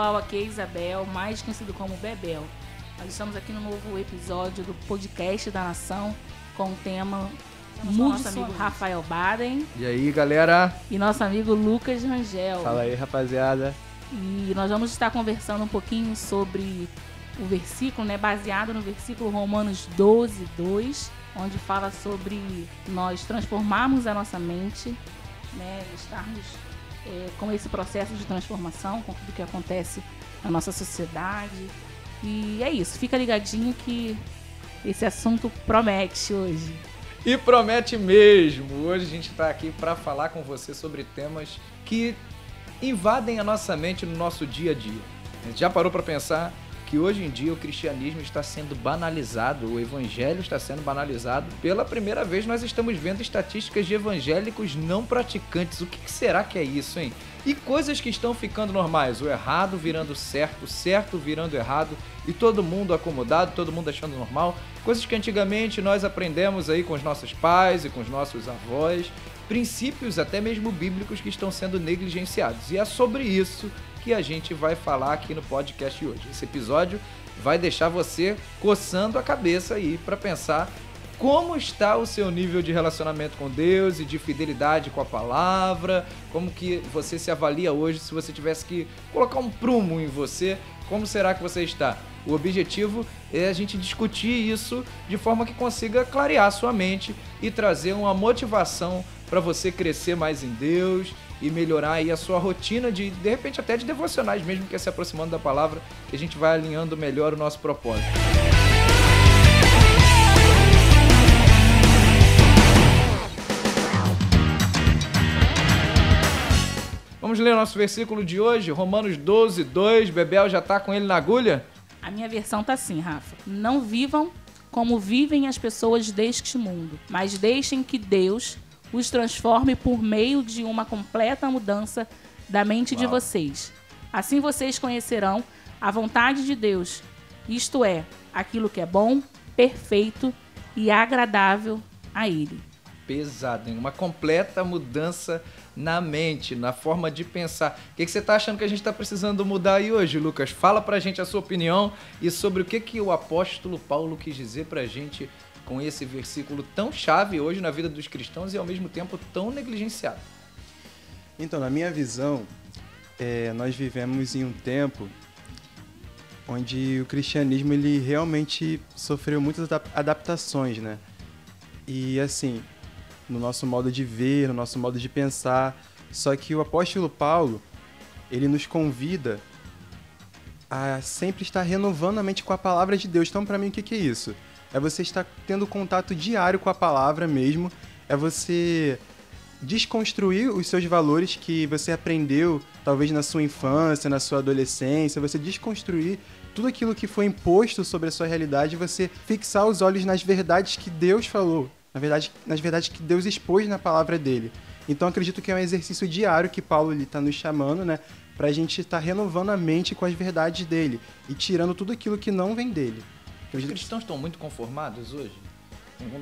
pessoal, aqui é Isabel, mais conhecido como Bebel. Nós estamos aqui no novo episódio do podcast da Nação com o tema Mude nosso amigo Rafael Baden. E aí, galera? E nosso amigo Lucas Rangel. Fala aí, rapaziada. E nós vamos estar conversando um pouquinho sobre o versículo, né, baseado no versículo Romanos 12, 2, onde fala sobre nós transformarmos a nossa mente, né, estarmos é, com esse processo de transformação, com tudo que acontece na nossa sociedade. E é isso, fica ligadinho que esse assunto promete hoje. E promete mesmo! Hoje a gente está aqui para falar com você sobre temas que invadem a nossa mente no nosso dia a dia. A gente já parou para pensar que hoje em dia o cristianismo está sendo banalizado, o evangelho está sendo banalizado. Pela primeira vez nós estamos vendo estatísticas de evangélicos não praticantes. O que será que é isso, hein? E coisas que estão ficando normais, o errado virando certo, o certo virando errado e todo mundo acomodado, todo mundo achando normal. Coisas que antigamente nós aprendemos aí com os nossos pais e com os nossos avós, princípios até mesmo bíblicos que estão sendo negligenciados. E é sobre isso que a gente vai falar aqui no podcast hoje. Esse episódio vai deixar você coçando a cabeça aí para pensar como está o seu nível de relacionamento com Deus e de fidelidade com a palavra, como que você se avalia hoje se você tivesse que colocar um prumo em você, como será que você está? O objetivo é a gente discutir isso de forma que consiga clarear sua mente e trazer uma motivação para você crescer mais em Deus e melhorar aí a sua rotina de, de repente até de devocionais mesmo que é se aproximando da palavra, que a gente vai alinhando melhor o nosso propósito. Vamos ler o nosso versículo de hoje, Romanos 12, 2. Bebel já está com ele na agulha? A minha versão tá assim, Rafa. Não vivam como vivem as pessoas deste mundo, mas deixem que Deus os transforme por meio de uma completa mudança da mente Uau. de vocês. Assim vocês conhecerão a vontade de Deus, isto é, aquilo que é bom, perfeito e agradável a Ele. Pesado, hein? uma completa mudança na mente, na forma de pensar. O que, que você está achando que a gente está precisando mudar aí hoje, Lucas? Fala para a gente a sua opinião e sobre o que, que o apóstolo Paulo quis dizer para a gente com esse versículo tão chave hoje na vida dos cristãos e ao mesmo tempo tão negligenciado? Então, na minha visão, é, nós vivemos em um tempo onde o cristianismo ele realmente sofreu muitas adaptações, né? E assim, no nosso modo de ver, no nosso modo de pensar. Só que o apóstolo Paulo, ele nos convida a sempre estar renovando a mente com a palavra de Deus. Então, para mim, o que, que é isso? É você estar tendo contato diário com a palavra mesmo, é você desconstruir os seus valores que você aprendeu, talvez na sua infância, na sua adolescência, você desconstruir tudo aquilo que foi imposto sobre a sua realidade você fixar os olhos nas verdades que Deus falou, na verdade, nas verdades que Deus expôs na palavra dele. Então acredito que é um exercício diário que Paulo está nos chamando, né? Para a gente estar tá renovando a mente com as verdades dele e tirando tudo aquilo que não vem dele. Os cristãos estão muito conformados hoje?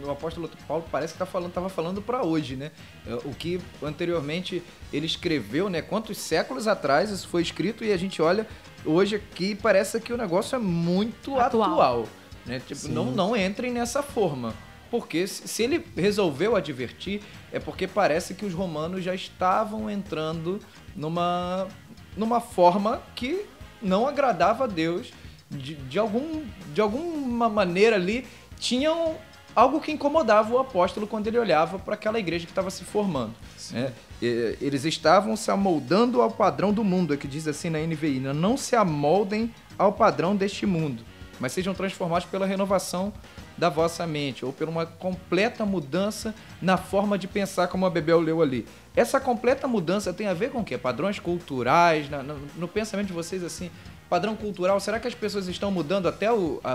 O apóstolo Paulo parece que tá falando, estava falando para hoje, né? É, o que anteriormente ele escreveu, né? Quantos séculos atrás isso foi escrito e a gente olha hoje aqui parece que o negócio é muito atual, atual né? Tipo, não, não entrem nessa forma. Porque se ele resolveu advertir, é porque parece que os romanos já estavam entrando numa, numa forma que não agradava a Deus de, de, algum, de alguma maneira ali, tinham algo que incomodava o apóstolo quando ele olhava para aquela igreja que estava se formando. Né? Eles estavam se amoldando ao padrão do mundo, é que diz assim na NVI: né? não se amoldem ao padrão deste mundo, mas sejam transformados pela renovação da vossa mente, ou por uma completa mudança na forma de pensar, como a Bebel leu ali. Essa completa mudança tem a ver com o quê? Padrões culturais, no, no pensamento de vocês, assim, padrão cultural, será que as pessoas estão mudando até o, a,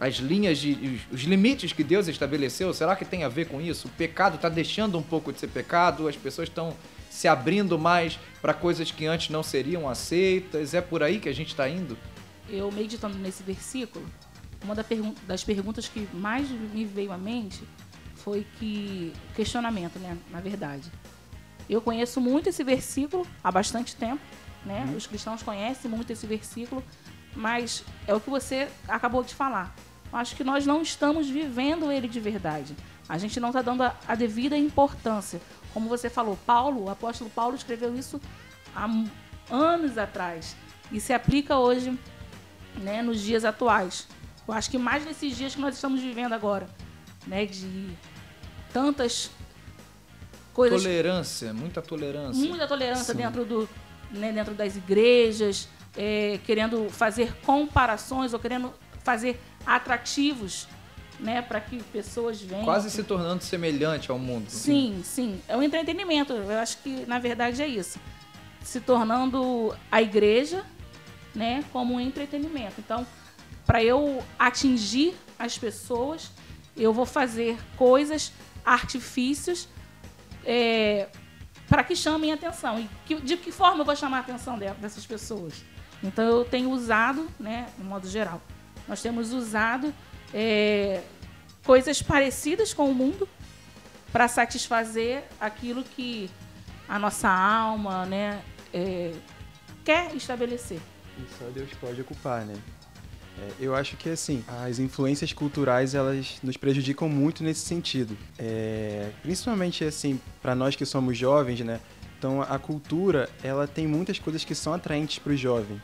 a, as linhas, de, os limites que Deus estabeleceu? Será que tem a ver com isso? O pecado está deixando um pouco de ser pecado? As pessoas estão se abrindo mais para coisas que antes não seriam aceitas? É por aí que a gente está indo? Eu meditando nesse versículo, uma das perguntas que mais me veio à mente foi que questionamento, né? Na verdade, eu conheço muito esse versículo há bastante tempo né? Uhum. Os cristãos conhecem muito esse versículo, mas é o que você acabou de falar. Acho que nós não estamos vivendo ele de verdade. A gente não está dando a, a, devida importância. Como você falou, Paulo, o apóstolo Paulo escreveu isso há anos atrás e se aplica hoje, né, nos dias atuais. Eu acho que mais nesses dias que nós estamos vivendo agora, né, de tantas coisas. Tolerância, muita tolerância. Muita tolerância dentro do, né, dentro das igrejas, é, querendo fazer comparações ou querendo fazer atrativos né, para que pessoas venham. Quase se tornando semelhante ao mundo. Sim, sim. É um entretenimento. Eu acho que, na verdade, é isso. Se tornando a igreja né, como um entretenimento. Então, para eu atingir as pessoas, eu vou fazer coisas, artifícios, é, para que chamem atenção. E que, de que forma eu vou chamar a atenção dessas pessoas? Então, eu tenho usado, né, de modo geral, nós temos usado é, coisas parecidas com o mundo para satisfazer aquilo que a nossa alma né, é, quer estabelecer. E só Deus pode ocupar, né? É, eu acho que assim, as influências culturais elas nos prejudicam muito nesse sentido. É, principalmente assim, para nós que somos jovens, né? Então a cultura ela tem muitas coisas que são atraentes para o jovem.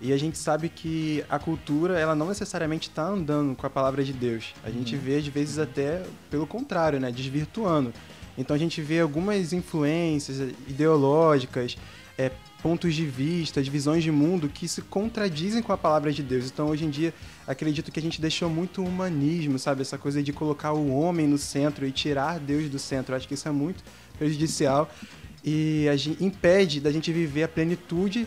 E a gente sabe que a cultura, ela não necessariamente está andando com a palavra de Deus. A gente uhum. vê, às vezes, até pelo contrário, né? Desvirtuando. Então a gente vê algumas influências ideológicas, é, pontos de vista, visões de mundo que se contradizem com a palavra de Deus. Então hoje em dia acredito que a gente deixou muito humanismo, sabe? Essa coisa de colocar o homem no centro e tirar Deus do centro. Acho que isso é muito prejudicial e gente impede da gente viver a plenitude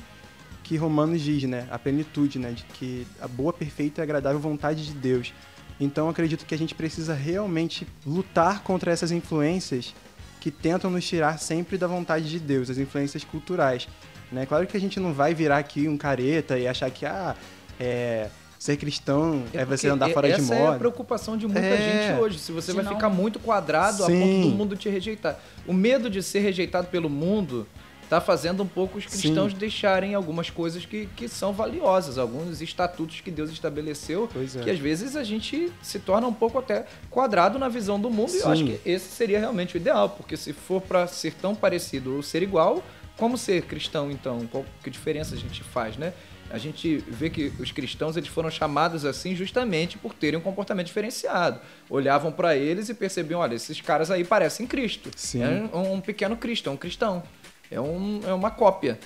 que Romanos diz, né? A plenitude, né? De que a boa, perfeita e agradável vontade de Deus. Então acredito que a gente precisa realmente lutar contra essas influências que tentam nos tirar sempre da vontade de Deus, as influências culturais. Né? Claro que a gente não vai virar aqui um careta e achar que ah, é, ser cristão é, é você andar fora de moda. Essa é a preocupação de muita é. gente hoje. Se você vai não... ficar muito quadrado Sim. a ponto do mundo te rejeitar. O medo de ser rejeitado pelo mundo está fazendo um pouco os cristãos Sim. deixarem algumas coisas que, que são valiosas, alguns estatutos que Deus estabeleceu, é. que às vezes a gente se torna um pouco até quadrado na visão do mundo, Sim. e eu acho que esse seria realmente o ideal, porque se for para ser tão parecido ou ser igual, como ser cristão então? Qual que diferença a gente faz, né? A gente vê que os cristãos eles foram chamados assim justamente por terem um comportamento diferenciado. Olhavam para eles e percebiam, olha, esses caras aí parecem Cristo. Sim. É um, um pequeno Cristo, é um cristão. É, um, é uma cópia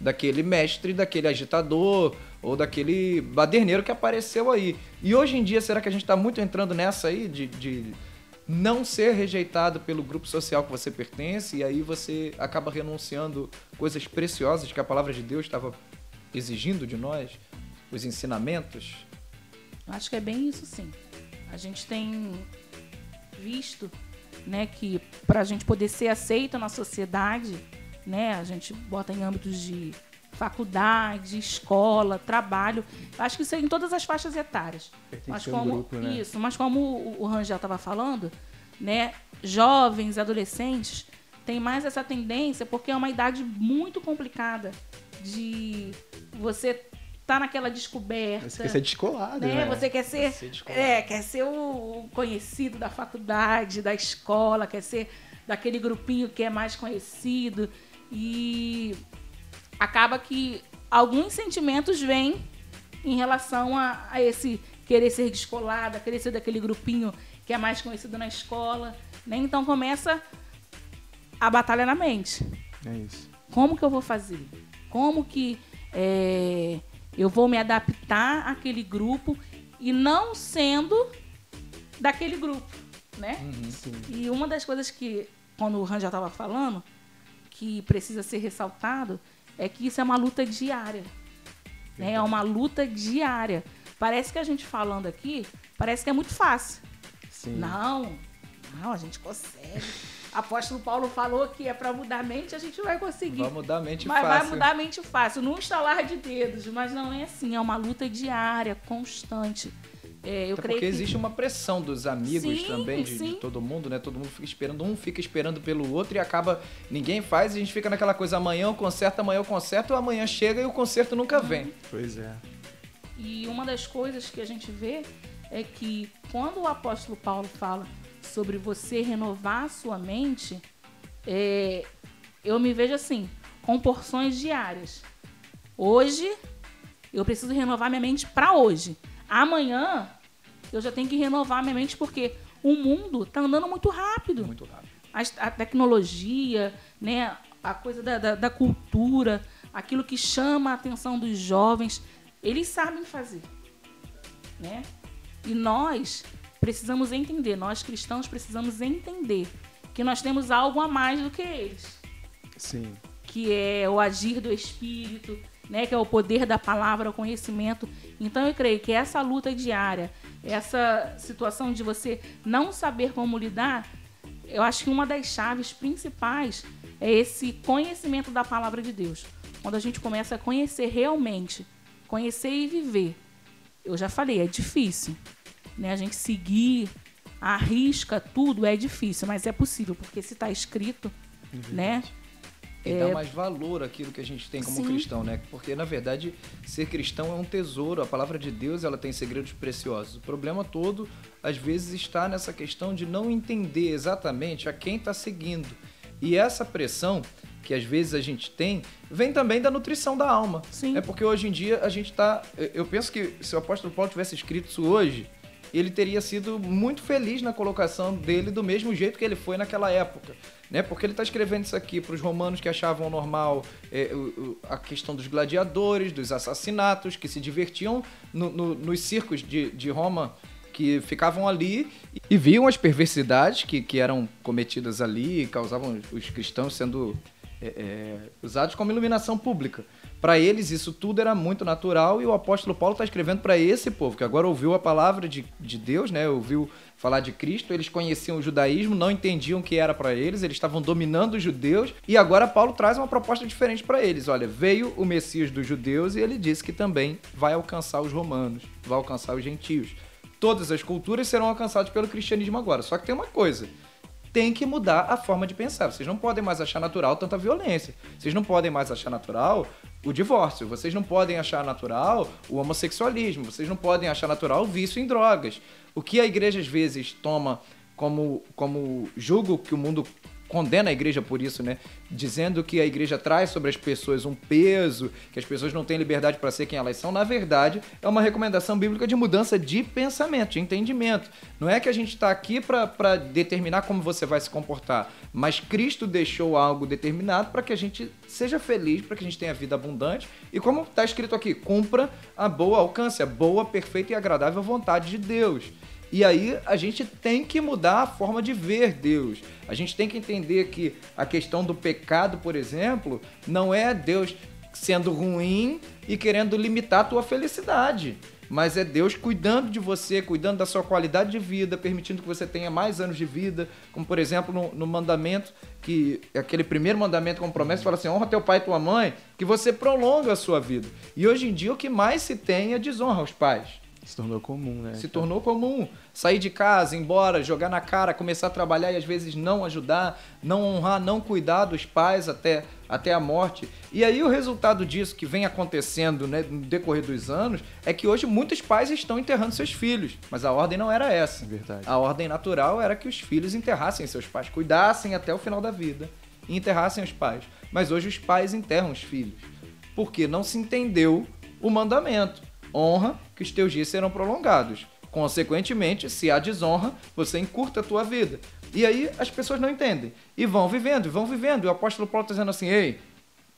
daquele mestre, daquele agitador ou daquele baderneiro que apareceu aí. E hoje em dia, será que a gente está muito entrando nessa aí de, de não ser rejeitado pelo grupo social que você pertence e aí você acaba renunciando coisas preciosas que a palavra de Deus estava exigindo de nós, os ensinamentos? Acho que é bem isso sim. A gente tem visto né, que para a gente poder ser aceito na sociedade, né? A gente bota em âmbitos de faculdade, escola, trabalho. Acho que isso é em todas as faixas etárias. mas como grupo, né? isso, mas como o, Rangel estava falando, né? Jovens, adolescentes têm mais essa tendência porque é uma idade muito complicada de você tá naquela descoberta. Você quer ser descolado, né? né? Você quer ser, quer ser é, quer ser o conhecido da faculdade, da escola, quer ser daquele grupinho que é mais conhecido. E acaba que alguns sentimentos vêm em relação a, a esse querer ser descolada, querer ser daquele grupinho que é mais conhecido na escola. Né? Então começa a batalha na mente. É isso. Como que eu vou fazer? Como que é, eu vou me adaptar àquele grupo e não sendo daquele grupo, né? Uhum, e uma das coisas que, quando o Ran já estava falando, que precisa ser ressaltado é que isso é uma luta diária. Né? É uma luta diária. Parece que a gente falando aqui, parece que é muito fácil. Sim. Não, não, a gente consegue. Apóstolo Paulo falou que é para mudar a mente, a gente vai conseguir. Vai mudar a mente mas fácil. Vai mudar a mente fácil, num estalar de dedos. Mas não é assim, é uma luta diária, constante. É, eu Até creio porque que... existe uma pressão dos amigos Sim, também, de, de todo mundo, né? Todo mundo fica esperando, um fica esperando pelo outro e acaba. Ninguém faz e a gente fica naquela coisa, amanhã eu conserto, amanhã eu conserto, amanhã chega e o conserto nunca vem. Pois é. E uma das coisas que a gente vê é que quando o apóstolo Paulo fala sobre você renovar a sua mente, é, eu me vejo assim, com porções diárias. Hoje, eu preciso renovar minha mente para hoje. Amanhã, eu já tenho que renovar minha mente porque o mundo está andando muito rápido Muito rápido. as- a, tecnologia, né, a coisa da, da, da cultura, aquilo que chama a atenção dos jovens, eles sabem fazer, né? E nós precisamos entender, nós cristãos precisamos entender que nós temos algo a mais do que eles, Sim. que é o agir do Espírito, né, que é o poder da palavra, o conhecimento. Então eu creio que essa luta diária, essa situação de você não saber como lidar, eu acho que uma das chaves principais é esse conhecimento da palavra de Deus. Quando a gente começa a conhecer realmente, conhecer e viver. Eu já falei, é difícil. Né? A gente seguir, arrisca tudo, é difícil, mas é possível, porque se está escrito, né? E dá mais valor àquilo que a gente tem como Sim. cristão, né? Porque, na verdade, ser cristão é um tesouro. A palavra de Deus, ela tem segredos preciosos. O problema todo, às vezes, está nessa questão de não entender exatamente a quem está seguindo. E essa pressão que às vezes a gente tem, vem também da nutrição da alma. Sim. É porque hoje em dia a gente está... Eu penso que se o apóstolo Paulo tivesse escrito isso hoje, ele teria sido muito feliz na colocação dele do mesmo jeito que ele foi naquela época. Né? Porque ele está escrevendo isso aqui para os romanos que achavam normal é, a questão dos gladiadores, dos assassinatos, que se divertiam no- no- nos circos de, de Roma, que ficavam ali e viam as perversidades que, que eram cometidas ali e causavam os cristãos sendo é, é, usados como iluminação pública. Para eles, isso tudo era muito natural e o apóstolo Paulo está escrevendo para esse povo, que agora ouviu a palavra de, de Deus, né? ouviu falar de Cristo, eles conheciam o judaísmo, não entendiam o que era para eles, eles estavam dominando os judeus e agora Paulo traz uma proposta diferente para eles. Olha, veio o Messias dos judeus e ele disse que também vai alcançar os romanos, vai alcançar os gentios. Todas as culturas serão alcançadas pelo cristianismo agora. Só que tem uma coisa: tem que mudar a forma de pensar. Vocês não podem mais achar natural tanta violência. Vocês não podem mais achar natural o divórcio. Vocês não podem achar natural o homossexualismo. Vocês não podem achar natural o vício em drogas. O que a igreja às vezes toma como, como julgo que o mundo condena a igreja por isso, né? Dizendo que a igreja traz sobre as pessoas um peso, que as pessoas não têm liberdade para ser quem elas são, na verdade, é uma recomendação bíblica de mudança de pensamento, de entendimento. Não é que a gente está aqui para determinar como você vai se comportar, mas Cristo deixou algo determinado para que a gente seja feliz, para que a gente tenha vida abundante e, como está escrito aqui, cumpra a boa, alcance a boa, perfeita e agradável vontade de Deus. E aí a gente tem que mudar a forma de ver Deus. A gente tem que entender que a questão do pecado, por exemplo, não é Deus sendo ruim e querendo limitar a tua felicidade. Mas é Deus cuidando de você, cuidando da sua qualidade de vida, permitindo que você tenha mais anos de vida. Como, por exemplo, no, no mandamento, que aquele primeiro mandamento com promessa, fala assim: honra teu pai e tua mãe, que você prolonga a sua vida. E hoje em dia o que mais se tem é desonra aos pais. Se tornou comum, né? Se tornou comum sair de casa, ir embora, jogar na cara, começar a trabalhar e às vezes não ajudar, não honrar, não cuidar dos pais até, até a morte. E aí o resultado disso que vem acontecendo né, no decorrer dos anos é que hoje muitos pais estão enterrando seus filhos, mas a ordem não era essa. É verdade. A ordem natural era que os filhos enterrassem seus pais, cuidassem até o final da vida e enterrassem os pais. Mas hoje os pais enterram os filhos, porque não se entendeu o mandamento. Honra que os teus dias serão prolongados. Consequentemente, se há desonra, você encurta a tua vida. E aí as pessoas não entendem. E vão vivendo, vão vivendo. E o apóstolo Paulo está dizendo assim, ei,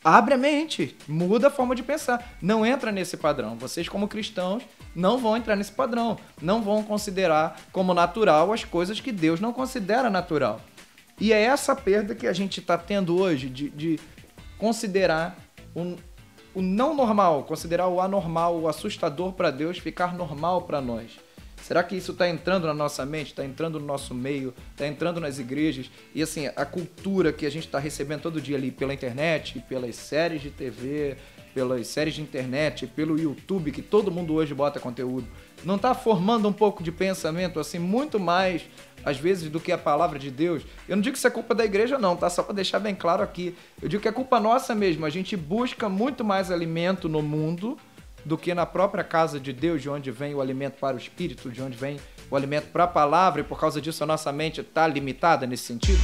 abre a mente, muda a forma de pensar. Não entra nesse padrão. Vocês, como cristãos, não vão entrar nesse padrão. Não vão considerar como natural as coisas que Deus não considera natural. E é essa perda que a gente está tendo hoje de, de considerar o, o não normal, considerar o anormal, o assustador para Deus ficar normal para nós. Será que isso está entrando na nossa mente, está entrando no nosso meio, está entrando nas igrejas? E assim, a cultura que a gente está recebendo todo dia ali pela internet, pelas séries de TV, pelas séries de internet, pelo YouTube, que todo mundo hoje bota conteúdo, não está formando um pouco de pensamento, assim, muito mais, às vezes, do que a palavra de Deus? Eu não digo que isso é culpa da igreja, não, tá? Só para deixar bem claro aqui. Eu digo que é culpa nossa mesmo. A gente busca muito mais alimento no mundo do que na própria casa de Deus, de onde vem o alimento para o espírito, de onde vem o alimento para a palavra, e por causa disso a nossa mente está limitada nesse sentido?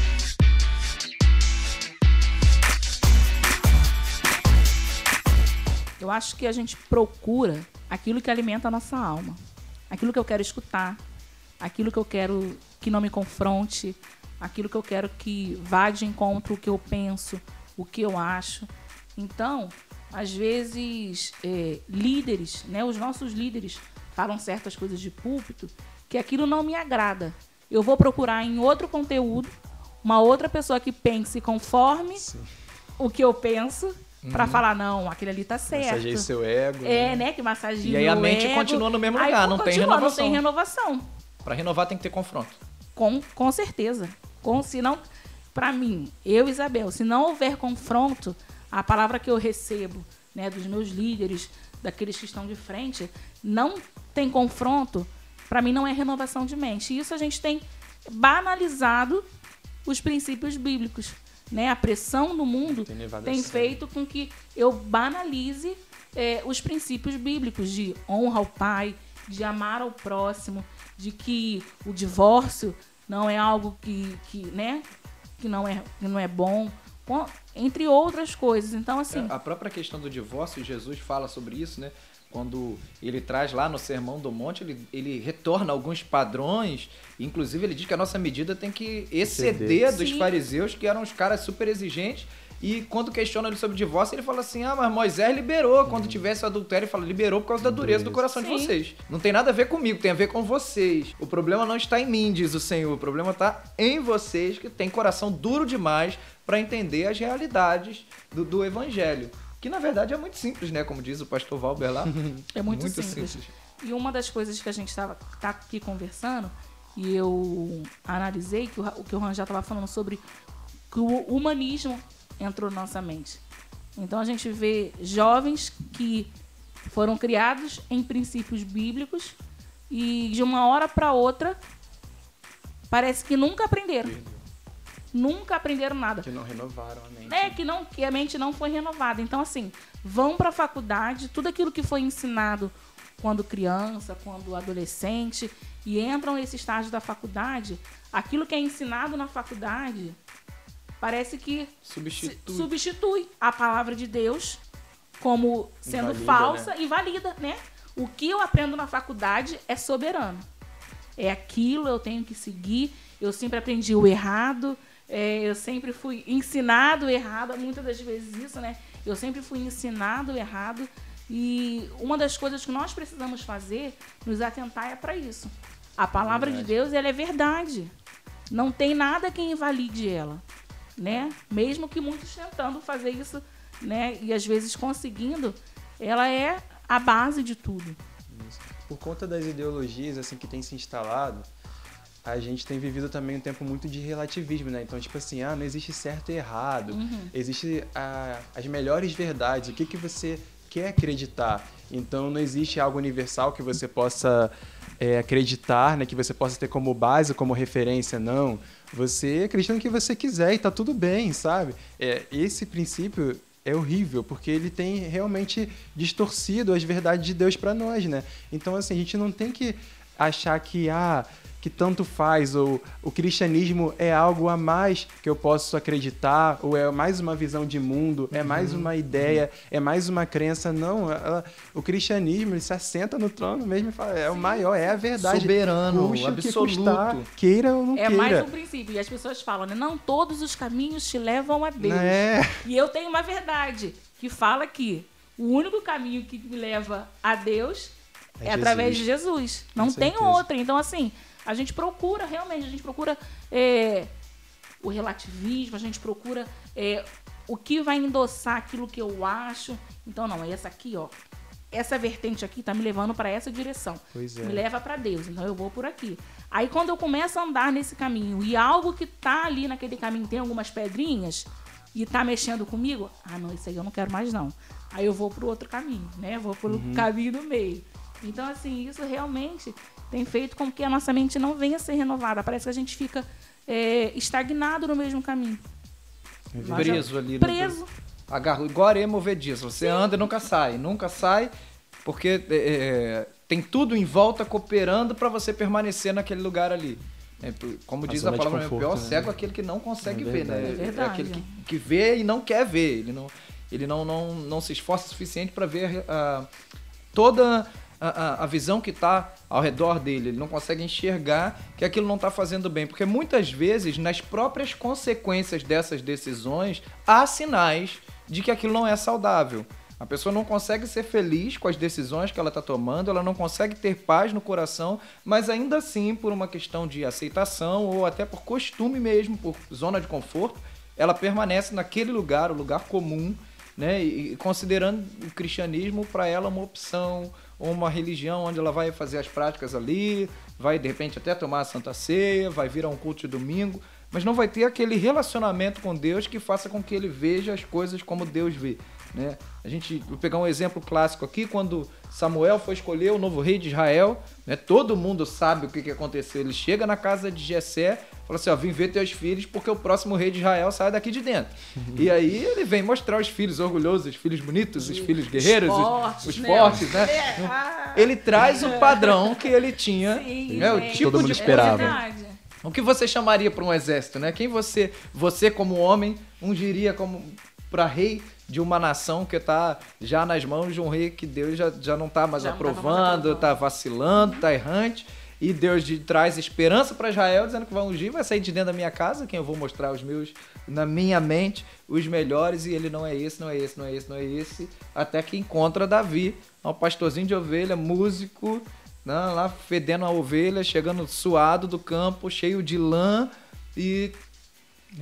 Eu acho que a gente procura aquilo que alimenta a nossa alma. Aquilo que eu quero escutar, aquilo que eu quero que não me confronte, aquilo que eu quero que vá de encontro o que eu penso, o que eu acho. Então, às vezes, é, líderes, né, os nossos líderes falam certas coisas de púlpito que aquilo não me agrada. Eu vou procurar em outro conteúdo uma outra pessoa que pense conforme Sim. o que eu penso Uhum. Pra falar, não, aquele ali tá certo. Massageia seu ego. É, né? né que massageia E aí a mente ego. continua no mesmo lugar, não tem renovação. Não tem renovação. Pra renovar tem que ter confronto. Com, com certeza. Com, se não, pra mim, eu, Isabel, se não houver confronto, a palavra que eu recebo né, dos meus líderes, daqueles que estão de frente, não tem confronto, para mim não é renovação de mente. E isso a gente tem banalizado os princípios bíblicos né, a pressão no mundo tem, tem feito com que eu banalize é, os princípios bíblicos de honra ao pai, de amar ao próximo, de que o divórcio não é algo que, que, né, que, não, é, que não é bom, entre outras coisas. Então, assim. É, a própria questão do divórcio, Jesus fala sobre isso, né? quando ele traz lá no Sermão do Monte, ele, ele retorna alguns padrões, inclusive ele diz que a nossa medida tem que exceder a dos Sim. fariseus, que eram os caras super exigentes, e quando questiona ele sobre divórcio, ele fala assim: ah, mas Moisés liberou. Quando tivesse adultério, ele fala: liberou por causa da dureza do coração Sim. de vocês. Não tem nada a ver comigo, tem a ver com vocês. O problema não está em mim, diz o Senhor. O problema está em vocês, que tem coração duro demais para entender as realidades do, do evangelho. Que na verdade é muito simples, né? Como diz o pastor Valber lá. é muito, muito simples. simples. E uma das coisas que a gente estava tá aqui conversando, e eu analisei que o, o que o Ran já estava falando sobre que o humanismo entrou na nossa mente. Então a gente vê jovens que foram criados em princípios bíblicos e de uma hora para outra parece que nunca aprenderam nunca aprenderam nada. Que não renovaram a mente. É, que, não, que a mente não foi renovada. Então, assim, vão para a faculdade, tudo aquilo que foi ensinado quando criança, quando adolescente, e entram nesse estágio da faculdade, aquilo que é ensinado na faculdade parece que substitui, substitui a palavra de Deus como sendo Invalida, falsa né? e valida, né? O que eu aprendo na faculdade é soberano. É aquilo, eu tenho que seguir. Eu sempre aprendi o errado, é, eu sempre fui ensinado errado, muitas das vezes isso, né? Eu sempre fui ensinado errado. E uma das coisas que nós precisamos fazer, nos atentar, é para isso. A palavra verdade. de Deus, ela é verdade. Não tem nada que invalide ela, né? Mesmo que muitos tentando fazer isso, né? E às vezes conseguindo, ela é a base de tudo. Isso. Por conta das ideologias assim que tem se instalado, a gente tem vivido também um tempo muito de relativismo, né? Então, tipo assim, ah, não existe certo e errado, uhum. existe a, as melhores verdades, o que, que você quer acreditar. Então, não existe algo universal que você possa é, acreditar, né? Que você possa ter como base, como referência, não. Você acredita no que você quiser e tá tudo bem, sabe? É, esse princípio é horrível, porque ele tem realmente distorcido as verdades de Deus para nós, né? Então, assim, a gente não tem que achar que, ah, que tanto faz, ou o cristianismo é algo a mais que eu posso acreditar, ou é mais uma visão de mundo, é mais uhum. uma ideia, é mais uma crença. Não, ela, o cristianismo ele se assenta no trono mesmo e fala, é Sim. o maior, é a verdade. Soberano, Puxa, absoluto. Custar, queira ou não é queira. É mais um princípio. E as pessoas falam, né? Não, todos os caminhos te levam a Deus. É. E eu tenho uma verdade que fala que o único caminho que me leva a Deus é, é através de Jesus. Não tem outra. Então, assim, a gente procura, realmente, a gente procura é, o relativismo, a gente procura é, o que vai endossar aquilo que eu acho. Então, não, é essa aqui, ó. Essa vertente aqui tá me levando para essa direção. Pois é. Me leva para Deus, então eu vou por aqui. Aí quando eu começo a andar nesse caminho e algo que tá ali naquele caminho tem algumas pedrinhas, e tá mexendo comigo, ah, não, isso aí eu não quero mais não. Aí eu vou pro outro caminho, né? Vou pro uhum. caminho do meio. Então, assim, isso realmente tem feito com que a nossa mente não venha a ser renovada. Parece que a gente fica é, estagnado no mesmo caminho. Preso ali. Preso. Agarro, igual areia movediça. Você Sim. anda e nunca sai. Nunca sai, porque é, é tem tudo em volta cooperando para você permanecer naquele lugar ali. É, como diz a, a palavra, o pior né? cego é aquele que não consegue é ver, né? É, verdade. é aquele que, que vê e não quer ver. Ele não, ele não, não, não se esforça o suficiente para ver uh, toda a, a, visão que está ao redor dele. Ele não consegue enxergar que aquilo não está fazendo bem. Porque muitas vezes, nas próprias consequências dessas decisões, há sinais de que aquilo não é saudável. A pessoa não consegue ser feliz com as decisões que ela está tomando, ela não consegue ter paz no coração, mas ainda assim, por uma questão de aceitação ou até por costume mesmo, por zona de conforto, ela permanece naquele lugar, o lugar comum, né? E considerando o cristianismo para ela uma opção, uma religião onde ela vai fazer as práticas ali, vai de repente até tomar a Santa Ceia, vai vir a um culto de domingo, mas não vai ter aquele relacionamento com Deus que faça com que ele veja as coisas como Deus vê. Né? A gente vou pegar um exemplo clássico aqui, quando Samuel foi escolher o novo rei de Israel, né? todo mundo sabe o que, que aconteceu. Ele chega na casa de Jessé, fala assim: ó, vim ver teus filhos porque o próximo rei de Israel sai daqui de dentro. e aí ele vem mostrar os filhos orgulhosos, os filhos bonitos, os filhos guerreiros, os, os fortes, né? É. Ele traz o padrão que ele tinha, Sim, né? o tipo todo mundo de esperava. É o que você chamaria para um exército, né? Quem você, você como homem, ungiria como para rei de uma nação que está já nas mãos de um rei que Deus já, já não está mais já aprovando, está vacilando, está errante. E Deus de, traz esperança para Israel, dizendo que vai ungir, vai sair de dentro da minha casa, quem eu vou mostrar os meus, na minha mente, os melhores, e ele não é esse, não é esse, não é esse, não é esse, até que encontra Davi, um pastorzinho de ovelha, músico, né, lá fedendo a ovelha, chegando suado do campo, cheio de lã, e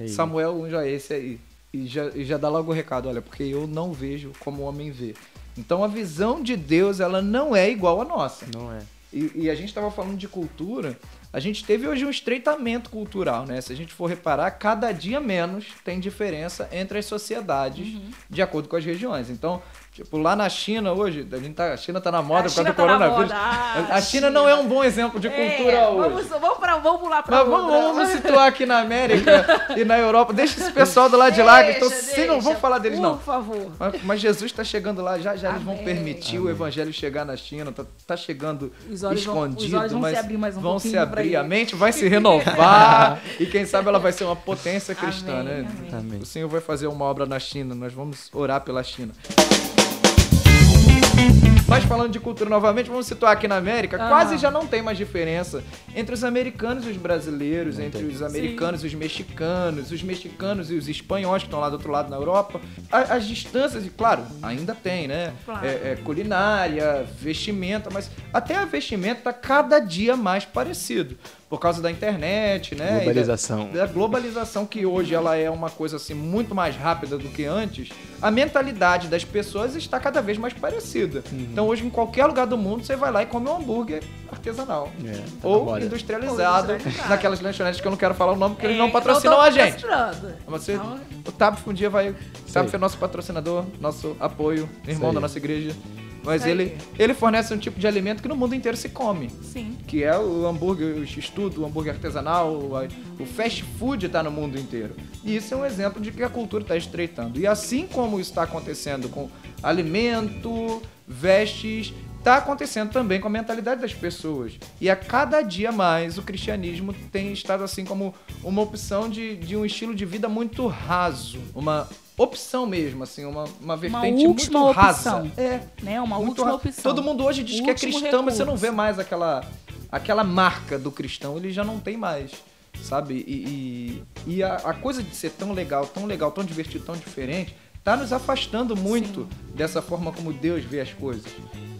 Samuel unge a esse aí e já, e já dá logo o recado, olha, porque eu não vejo como o homem vê. Então a visão de Deus, ela não é igual à nossa. Não é. E, e a gente estava falando de cultura, a gente teve hoje um estreitamento cultural, né? Se a gente for reparar, cada dia menos tem diferença entre as sociedades uhum. de acordo com as regiões. Então, Tipo, lá na China hoje, a, gente tá, a China tá na moda a por causa do tá coronavírus. Ah, a, China, China, não é um bom exemplo de é, cultura hoje. Vamos, vamos, pra, vamos pular pra Mas vamos, vamos situar aqui na América e na Europa. Deixa esse pessoal do lado de lá, que estão sem não vamos falar deles, por não. Por favor. Mas, mas Jesus está chegando lá, já, já eles vão permitir Amém. o evangelho chegar na China, tá, tá chegando escondido, vão, vão mas se abrir mais um vão se abrir, a mente vai se renovar e quem sabe ela vai ser uma potência cristã, Amém, né? Amém. O Senhor vai fazer uma obra na China, nós vamos orar pela China. Thank you. Mas falando de cultura novamente, vamos situar aqui na América, ah. quase já não tem mais diferença entre os americanos e os brasileiros, não entre tem. os americanos Sim. e os mexicanos, os mexicanos e os espanhóis que estão lá do outro lado na Europa. As, as distâncias, e claro, ainda tem, né? Claro. É, é, culinária, vestimenta, mas até a vestimenta tá cada dia mais parecido por causa da internet, né? Globalização. Da, da, globalização que hoje ela é uma coisa assim muito mais rápida do que antes. A mentalidade das pessoas está cada vez mais parecida. Uhum. Então hoje em qualquer lugar do mundo você vai lá e come um hambúrguer artesanal é, tá ou, industrializado, naquelas lanchonetes que eu não quero falar o nome porque é, eles não patrocinam a gente. Você, então... O TABF um dia vai. O é nosso patrocinador, nosso apoio, irmão da nossa igreja. Mas ele, ele fornece um tipo de alimento que no mundo inteiro se come. Sim. Que é o hambúrguer, o x-tudo, o hambúrguer artesanal, o fast food está no mundo inteiro. E isso é um exemplo de que a cultura está estreitando. E assim como isso está acontecendo com alimento, vestes, está acontecendo também com a mentalidade das pessoas. E a cada dia mais o cristianismo tem estado assim como uma opção de, de um estilo de vida muito raso, uma opção mesmo, assim, uma, uma vertente uma última muito opção. rasa. É, né? Uma última opção. Todo mundo hoje diz que é cristão, recurso. mas você não vê mais aquela, aquela marca do cristão, ele já não tem mais, sabe? E, e, e a, a, coisa de ser tão legal, tão legal, tão divertido, tão diferente, tá nos afastando muito Sim. dessa forma como Deus vê as coisas.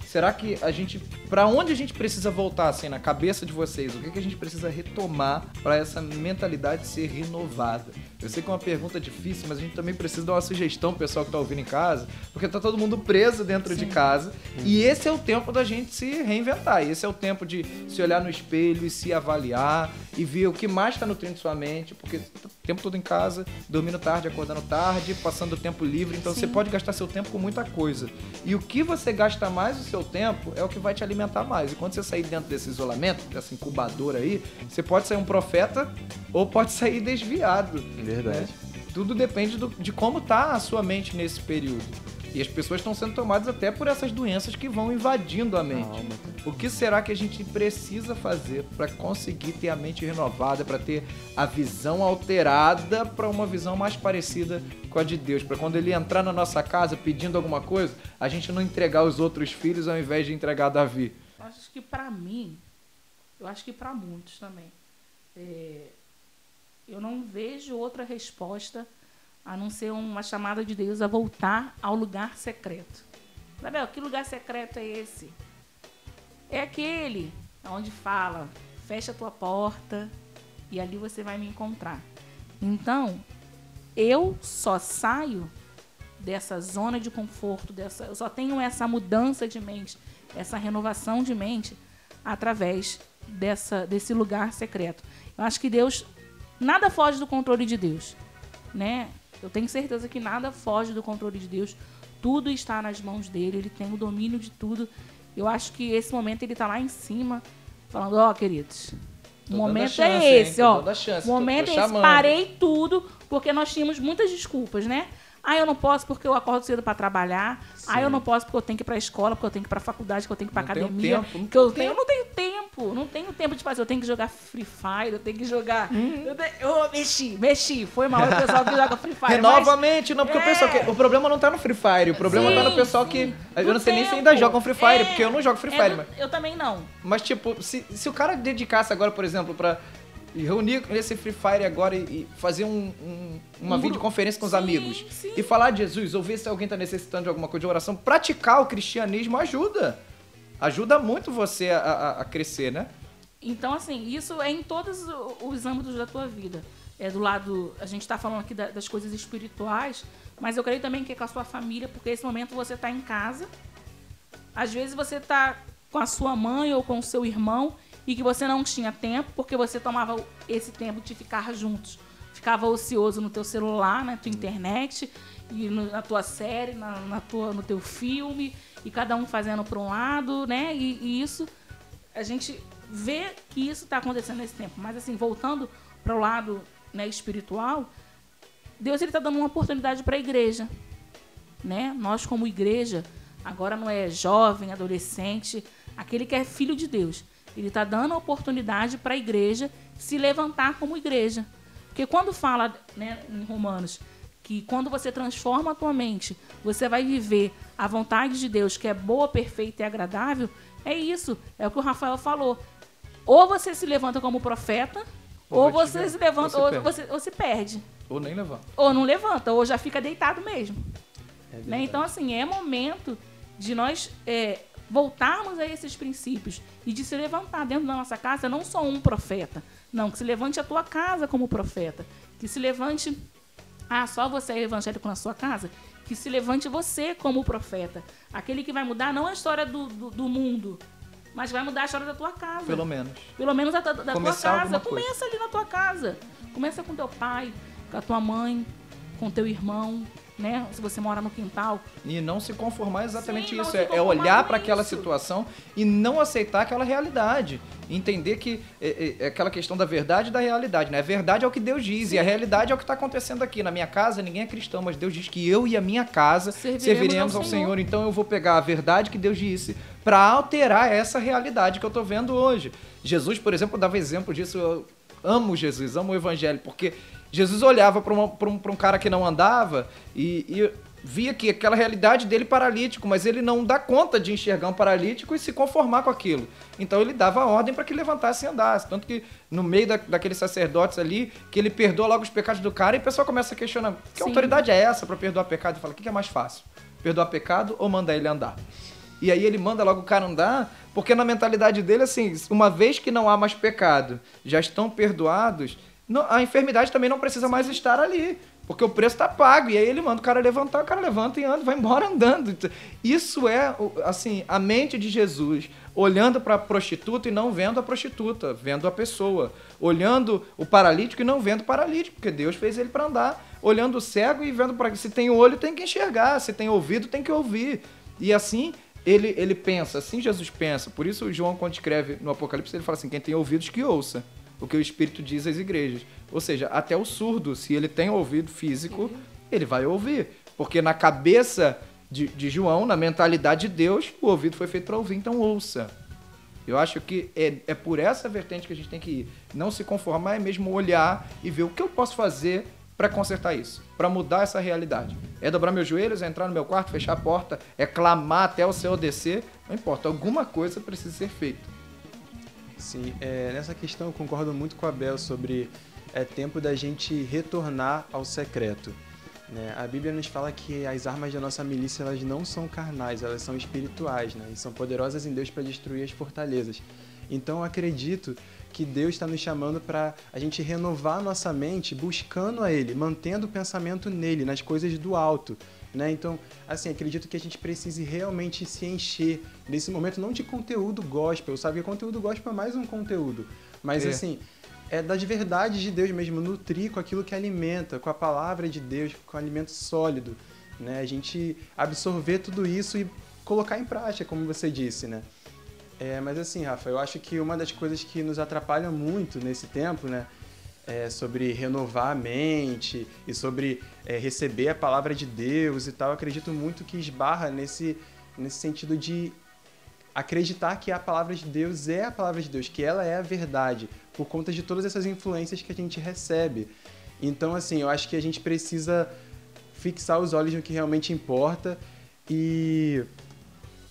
Será que a gente, para onde a gente precisa voltar assim na cabeça de vocês? O que, que a gente precisa retomar para essa mentalidade ser renovada? Eu sei que é uma pergunta difícil, mas a gente também precisa dar uma sugestão pro pessoal que tá ouvindo em casa, porque tá todo mundo preso dentro Sim. de casa. E esse é o tempo da gente se reinventar. Esse é o tempo de se olhar no espelho e se avaliar e ver o que mais está nutrindo sua mente, porque tá o tempo todo em casa, dormindo tarde, acordando tarde, passando o tempo livre, então Sim. você pode gastar seu tempo com muita coisa. E o que você gasta mais seu tempo é o que vai te alimentar mais. E quando você sair dentro desse isolamento, dessa incubadora aí, você pode sair um profeta ou pode sair desviado. Verdade. né? Tudo depende do- de como tá a sua mente nesse período. E as pessoas estão sendo tomadas até por essas doenças que vão invadindo a mente. O que será que a gente precisa fazer para conseguir ter a mente renovada, para ter a visão alterada para uma visão mais parecida com a de Deus? Para quando ele entrar na nossa casa pedindo alguma coisa, a gente não entregar os outros filhos ao invés de entregar Davi. Eu acho que pra mim, eu acho que pra muitos também, é, eu não vejo outra resposta a não ser uma chamada de Deus a voltar ao lugar secreto. Isabel, que lugar secreto é esse? É aquele onde fala, fecha a tua porta e ali você vai me encontrar. Então, eu só saio dessa zona de conforto, dessa, eu só tenho essa mudança de mente, essa renovação de mente através dessa, desse lugar secreto. Eu acho que Deus nada foge do controle de Deus, né? Eu tenho certeza que nada foge do controle de Deus. Tudo está nas mãos dele, ele tem o domínio de tudo. Eu acho que esse momento ele está lá em cima, falando, ó, queridos, o momento chance, é hein? esse, Tô ó. chance, o momento é esse. Parei tudo, porque nós tínhamos muitas desculpas, né? Ah, eu não posso porque eu acordo cedo para trabalhar. Ah, eu não posso porque eu tenho que ir para a escola, porque eu tenho que ir para a faculdade, porque eu tenho que ir para academia. tempo, que eu, tenho eu não tenho tempo, não tenho tempo de fazer. Eu tenho que jogar Free Fire, eu tenho que jogar. Eu, te- eu mexi, mexi. Foi mal o pessoal que joga Free Fire. Mas- mente, não, porque o É. pessoal que. O problema não tá no Free Fire, o problema tá no Sim, pessoal sim. que. Eu Do não sei nem se tempo. ainda jogam Free Fire, É. porque eu não jogo Free É Fire, mas. Eu também não. Mas, tipo, se, se o cara dedicasse agora, por exemplo, pra reunir esse Free Fire agora e, e fazer um- um- uma Um videoconferência com os Sim, amigos sim. e falar de Jesus, ou ver se alguém tá necessitando de alguma coisa de oração, praticar o cristianismo ajuda. Ajuda muito você a, a- a crescer, né? Então, assim, isso é em todos os âmbitos da tua vida. É do lado, a gente está falando aqui da- das coisas espirituais, mas eu creio também que é com a sua família, porque esse momento você está em casa. Às vezes você está com a sua mãe ou com o seu irmão e que você não tinha tempo, porque você tomava esse tempo de ficar juntos. Ficava ocioso no teu celular, na tua internet, e no- na tua série, na, na tua, no teu filme, e cada um fazendo para um lado, né? E, e isso a gente vê que isso está acontecendo nesse tempo. Mas assim, voltando para o lado né, espiritual, Deus está dando uma oportunidade para a igreja, né? Nós como igreja, agora não é jovem, adolescente, aquele que é filho de Deus, ele está dando a oportunidade para a igreja se levantar como igreja. Porque quando fala né, em Romanos que quando você transforma a tua mente, você vai viver a vontade de Deus, que é boa, perfeita e agradável, é isso. É o que o Rafael falou. Ou você se levanta como profeta, Ou ou, você se levanta, ou ou se perde. você, ou se perde. Ou nem levanta. Ou não levanta, ou já fica deitado mesmo. É Né? Então, assim, é momento de nós é, voltarmos a esses princípios e de se levantar dentro da nossa casa, não só um profeta. Não, que se levante a tua casa como profeta. Que se levante. Ah, só você é evangélico na sua casa? Que se levante você como profeta. Aquele que vai mudar não a história do, do, do mundo, mas vai mudar a história da tua casa. Pelo menos. Pelo menos a, da da tua casa. Começa ali na tua casa. Começa com teu pai, com a tua mãe, com teu irmão, né? Se você mora no quintal. E não se conformar exatamente Sim, isso. É, é olhar para aquela situação e não aceitar aquela realidade. Entender que é, é- é aquela questão da verdade e da realidade, né? A verdade é o que Deus diz e a realidade é o que está acontecendo aqui. Na minha casa ninguém é cristão, mas Deus diz que eu e a minha casa Serviremos serviremos, ao ao Senhor. Senhor. Então eu vou pegar a verdade que Deus disse para alterar essa realidade que eu tô vendo hoje. Jesus, por exemplo, dava exemplo disso. Eu amo Jesus, amo o Evangelho, porque Jesus olhava para um, um cara que não andava e, e via que aquela realidade dele paralítico, mas ele não dá conta de enxergar um paralítico e se conformar com aquilo. Então ele dava ordem para que levantasse e andasse. Tanto que no meio da, daqueles sacerdotes ali, que ele perdoa logo os pecados do cara e o pessoal começa a questionar: que Sim. autoridade é essa para perdoar pecado? E fala: o que que é mais fácil? Perdoar pecado ou mandar ele andar? E aí ele manda logo o cara andar, porque na mentalidade dele, assim, uma vez que não há mais pecado, já estão perdoados, não, a enfermidade também não precisa mais estar ali. Porque o preço tá pago. E aí ele manda o cara levantar, o cara levanta e anda, vai embora andando. Isso é, assim, a mente de Jesus olhando para a prostituta e não vendo a prostituta, vendo a pessoa. Olhando o paralítico e não vendo o paralítico, porque Deus fez ele para andar. Olhando o cego e vendo para se tem olho tem que enxergar, se tem ouvido tem que ouvir. E assim ele, ele pensa, assim Jesus pensa. Por isso João quando escreve no Apocalipse ele fala assim, quem tem ouvidos que ouça o que o Espírito diz às igrejas. Ou seja, até o surdo, se ele tem ouvido físico, ele vai ouvir. Porque na cabeça de, de João, na mentalidade de Deus, o ouvido foi feito para ouvir, então ouça. Eu acho que é, é por essa vertente que a gente tem que ir. Não se conformar, é mesmo olhar e ver o que eu posso fazer para consertar isso, para mudar essa realidade. É dobrar meus joelhos, é entrar no meu quarto, fechar a porta, é clamar até o céu descer, não importa, alguma coisa precisa ser feita. Sim, é, nessa questão eu concordo muito com a Bel sobre é tempo da gente retornar ao secreto. Né? A Bíblia nos fala que as armas da nossa milícia elas não são carnais, elas são espirituais, né? e são poderosas em Deus para destruir as fortalezas. Então eu acredito que Deus está nos chamando para a gente renovar a nossa mente buscando a Ele, mantendo o pensamento nele, nas coisas do alto. Né? Então, assim, acredito que a gente precise realmente se encher nesse momento, não de conteúdo gospel, sabe? Que conteúdo gospel é mais um conteúdo. Mas, é. assim, é das verdades de Deus mesmo, nutrir com aquilo que alimenta, com a palavra de Deus, com alimento sólido. Né? A gente absorver tudo isso e colocar em prática, como você disse, né? É, mas assim, Rafa, eu acho que uma das coisas que nos atrapalha muito nesse tempo, né? É, sobre renovar a mente e sobre é, receber a palavra de Deus e tal, acredito muito que esbarra nesse, nesse sentido de acreditar que a palavra de Deus é a palavra de Deus, que ela é a verdade, por conta de todas essas influências que a gente recebe. Então, assim, eu acho que a gente precisa fixar os olhos no que realmente importa e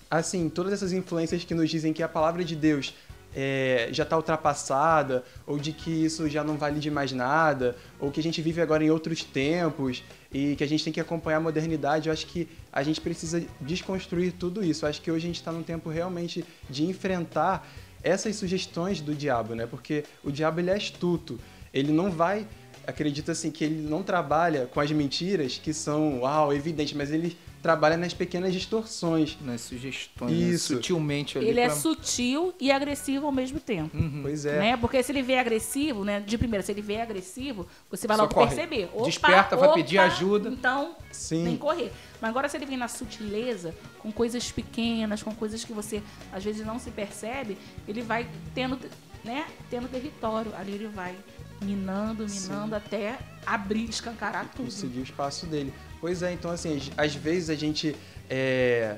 assim, todas essas influências que nos dizem que a palavra de Deus é, já está ultrapassada, ou de que isso já não vale de mais nada, ou que a gente vive agora em outros tempos e que a gente tem que acompanhar a modernidade. Eu acho que a gente precisa desconstruir tudo isso. Eu acho que hoje a gente está num tempo realmente de enfrentar essas sugestões do diabo, né? Porque o diabo ele é astuto. Ele não vai acredita assim que ele não trabalha com as mentiras que são, uau, evidentes, mas ele trabalha nas pequenas distorções. Nas sugestões, né? Isso. Sutilmente ali. Ele é pra... é sutil e agressivo ao mesmo tempo. Uhum. Pois é. Né? Porque se ele vê agressivo, né? De primeira, se ele vê agressivo, você vai logo Socorre. perceber. Opa, Desperta, opa, vai pedir ajuda. Então, Sim. tem que correr. Mas agora, se ele vem na sutileza, com coisas pequenas, com coisas que você às vezes não se percebe, ele vai tendo, né, tendo território. Ali ele vai minando, minando Sim. até abrir, escancarar tudo. Conseguir o espaço dele. Pois é, então assim, às vezes a gente é,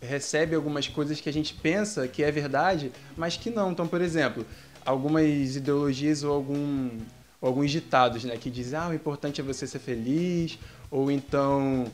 recebe algumas coisas que a gente pensa que é verdade, mas que não. Então, por exemplo, algumas ideologias ou algum, alguns ditados, né, que dizem, ah, o importante é você ser feliz, ou então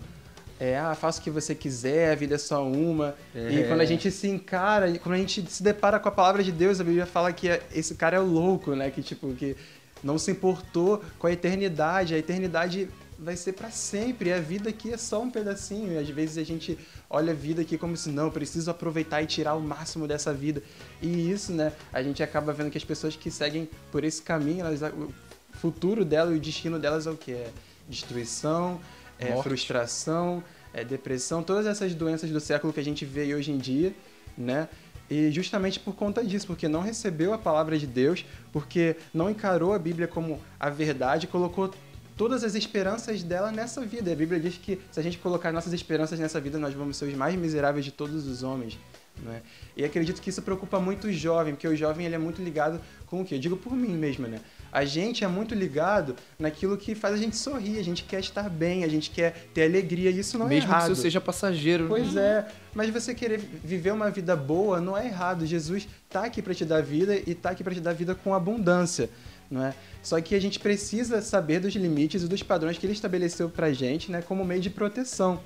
é, ah, faça o que você quiser, a vida é só uma. É. E quando a gente se encara, quando a gente se depara com a palavra de Deus, a Bíblia fala que esse cara é o louco, né? Que tipo, que não se importou com a eternidade. A eternidade vai ser para sempre. A vida aqui é só um pedacinho. E às vezes a gente olha a vida aqui como se não, preciso aproveitar e tirar o máximo dessa vida. E isso, né? A gente acaba vendo que as pessoas que seguem por esse caminho, elas, o futuro dela e o destino delas é o que? É destruição, é frustração, é depressão, todas essas doenças do século que a gente vê hoje em dia, né? E justamente por conta disso, porque não recebeu a palavra de Deus, porque não encarou a Bíblia como a verdade, colocou todas as esperanças dela nessa vida. A Bíblia diz que se a gente colocar nossas esperanças nessa vida, nós vamos ser os mais miseráveis de todos os homens. Né? E acredito que isso preocupa muito o jovem, porque o jovem ele é muito ligado com o quê? Eu digo por mim mesmo, né? A gente é muito ligado naquilo que faz a gente sorrir, a gente quer estar bem, a gente quer ter alegria, e isso não mesmo é errado. Mesmo que isso seja passageiro. Pois é, mas você querer viver uma vida boa não é errado. Jesus está aqui para te dar vida e está aqui para te dar vida com abundância, não é? Só que a gente precisa saber dos limites e dos padrões que ele estabeleceu para a gente, né, como meio de proteção.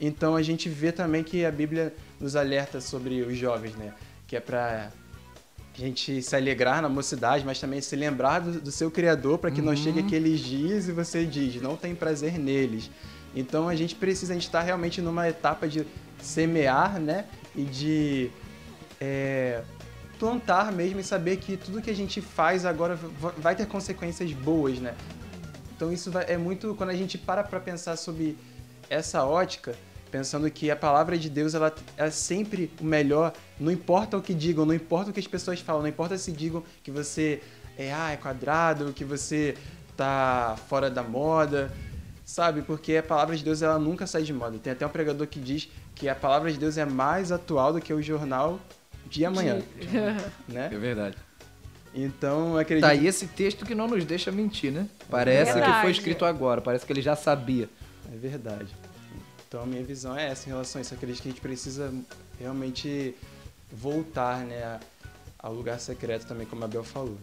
Então a gente vê também que a Bíblia nos alerta sobre os jovens, né? Que é para a gente se alegrar na mocidade, mas também se lembrar do, do seu Criador para que uhum. não chegue aqueles dias e você diz, não tem prazer neles. Então a gente precisa, a gente está realmente numa etapa de semear, né? E de é, plantar mesmo e saber que tudo que a gente faz agora vai ter consequências boas, né? Então isso vai, é muito quando a gente para para pensar sobre essa ótica, pensando que a palavra de Deus ela é sempre o melhor, não importa o que digam, não importa o que as pessoas falam, não importa se digam que você é, ah, é quadrado, que você tá fora da moda, sabe? Porque a palavra de Deus ela nunca sai de moda. Tem até um pregador que diz que a palavra de Deus é mais atual do que o jornal de amanhã, de... né? É verdade. Então, acredito... Tá aí esse texto que não nos deixa mentir, né? Parece que foi escrito agora, parece que ele já sabia. É verdade. Então, a minha visão é essa em relação a isso. Eu acredito que a gente precisa realmente voltar, né, ao lugar secreto também, como a Bel falou.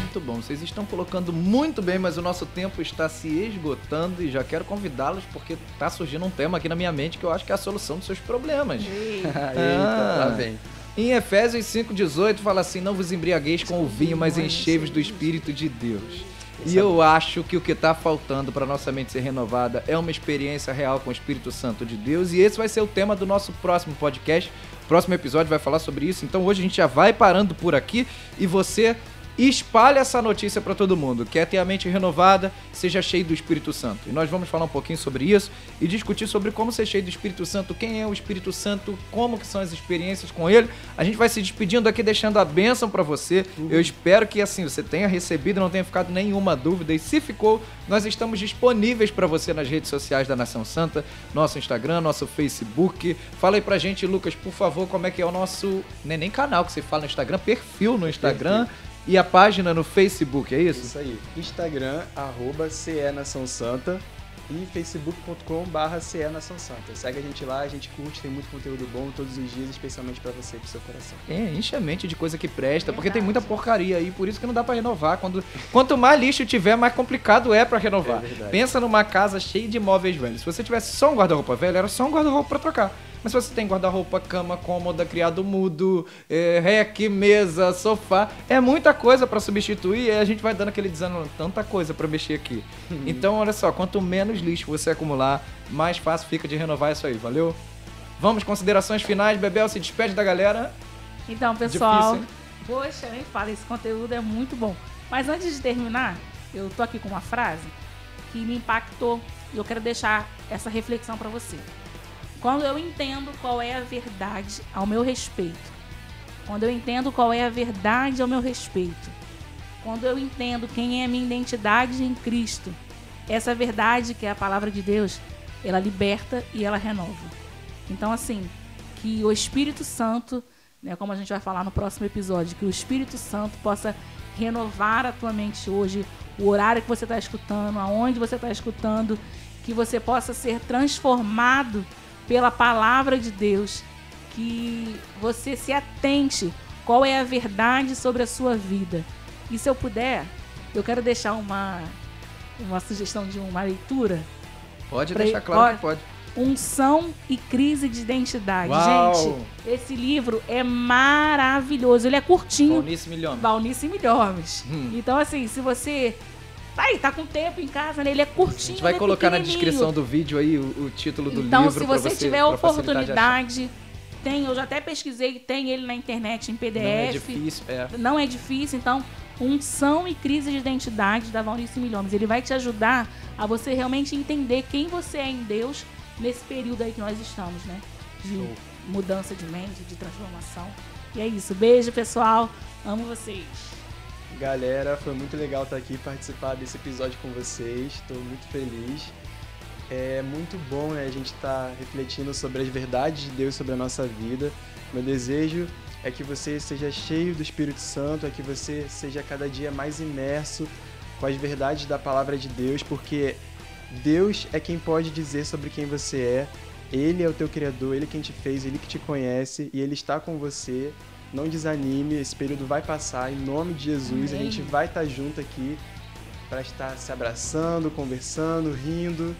Muito bom, vocês estão colocando muito bem, mas o nosso tempo está se esgotando e já quero convidá-los porque está surgindo um tema aqui na minha mente que eu acho que é a solução dos seus problemas. Eita, ah, tá bem. Em Efésios 5,18 fala assim: Não vos embriagueis com o vinho, mas enchei-vos do Espírito de Deus. E eu acho que o que está faltando para nossa mente ser renovada é uma experiência real com o Espírito Santo de Deus. E esse vai ser o tema do nosso próximo podcast. próximo episódio vai falar sobre isso. Então hoje a gente já vai parando por aqui. E você e espalhe essa notícia para todo mundo. Quer ter a mente renovada, seja cheio do Espírito Santo. E nós vamos falar um pouquinho sobre isso e discutir sobre como ser cheio do Espírito Santo, quem é o Espírito Santo, como que são as experiências com ele. A gente vai se despedindo aqui deixando a bênção para você. Eu espero que assim você tenha recebido, não tenha ficado nenhuma dúvida e se ficou, nós estamos disponíveis para você nas redes sociais da Nação Santa, nosso Instagram, nosso Facebook. Fala aí pra gente, Lucas, por favor, como é que é o nosso, nem, nem canal que você fala no Instagram, perfil no Instagram. Perfil e a página no Facebook, é isso? Isso aí. Instagram, arroba CE Nação Santa e facebook.com barra CE Nação Santa. Segue a gente lá, a gente curte, tem muito conteúdo bom todos os dias, especialmente para você e pro seu coração. É, enche a mente de coisa que presta, porque tem muita porcaria aí, por isso que não dá para renovar. Quando, quanto mais lixo tiver, mais complicado é para renovar. É Pensa numa casa cheia de móveis velhos. Se você tivesse só um guarda-roupa velho, era só um guarda-roupa para trocar. Mas se você tem guarda-roupa, cama, cômoda, criado mudo, é, rec, mesa, sofá, é muita coisa para substituir e a gente vai dando aquele desânimo, tanta coisa para mexer aqui. Uhum. então, olha só, quanto menos lixo você acumular, mais fácil fica de renovar isso aí, valeu? Vamos, considerações finais. Bebel, se despede da galera. Então, pessoal, Difícil, poxa, nem fala, esse conteúdo é muito bom. Mas antes de terminar, eu tô aqui com uma frase que me impactou e eu quero deixar essa reflexão para você. Quando eu entendo qual é a verdade ao meu respeito, quando eu entendo qual é a verdade ao meu respeito, quando eu entendo quem é a minha identidade em Cristo, essa verdade que é a palavra de Deus, ela liberta e ela renova. Então, assim, que o Espírito Santo, né, como a gente vai falar no próximo episódio, que o Espírito Santo possa renovar a tua mente hoje, o horário que você está escutando, aonde você está escutando, que você possa ser transformado pela palavra de Deus, que você se atente qual é a verdade sobre a sua vida. E se eu puder, eu quero deixar uma, uma sugestão de uma leitura. Pode deixar claro que pode. Unção e crise de identidade. Uau. Gente, esse livro é maravilhoso. Ele é curtinho. Valnice Milhomes. Valnice Milhomes. Hum. Então, assim, se você Tá aí, tá com tempo em casa, né? Ele é curtinho. A gente vai é colocar na descrição do vídeo aí o, o título do então, livro. Então, se você, você tiver oportunidade, tem, eu já até pesquisei, tem ele na internet em PDF. Não é difícil, é. Não é difícil, então, Unção e Crise de Identidade da Valnice Milhomes. Ele vai te ajudar a você realmente entender quem você é em Deus nesse período aí que nós estamos, né? De Show. mudança de mente, de transformação. E é isso. Beijo, pessoal. Amo vocês. Galera, foi muito legal estar aqui participar desse episódio com vocês. Estou muito feliz. É muito bom né, a gente estar tá refletindo sobre as verdades de Deus sobre a nossa vida. Meu desejo é que você seja cheio do Espírito Santo, é que você seja cada dia mais imerso com as verdades da palavra de Deus, porque Deus é quem pode dizer sobre quem você é. Ele é o teu Criador, Ele é quem te fez, Ele que te conhece e Ele está com você não desanime, esse período vai passar, em nome de Jesus, Amém. a gente vai estar junto aqui para estar se abraçando, conversando, rindo.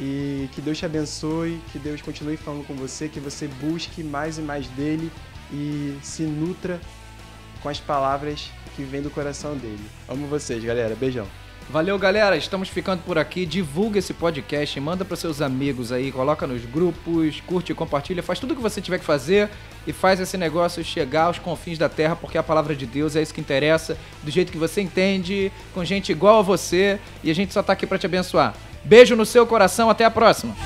E que Deus te abençoe, que Deus continue falando com você, que você busque mais e mais dele e se nutra com as palavras que vêm do coração dele. Amo vocês, galera. Beijão. Valeu, galera. Estamos ficando por aqui. Divulga esse podcast, manda para seus amigos aí, coloca nos grupos, curte, compartilha, faz tudo o que você tiver que fazer e faz esse negócio chegar aos confins da terra, porque a palavra de Deus é isso que interessa, do jeito que você entende, com gente igual a você, e a gente só tá aqui para te abençoar. Beijo no seu coração, até a próxima.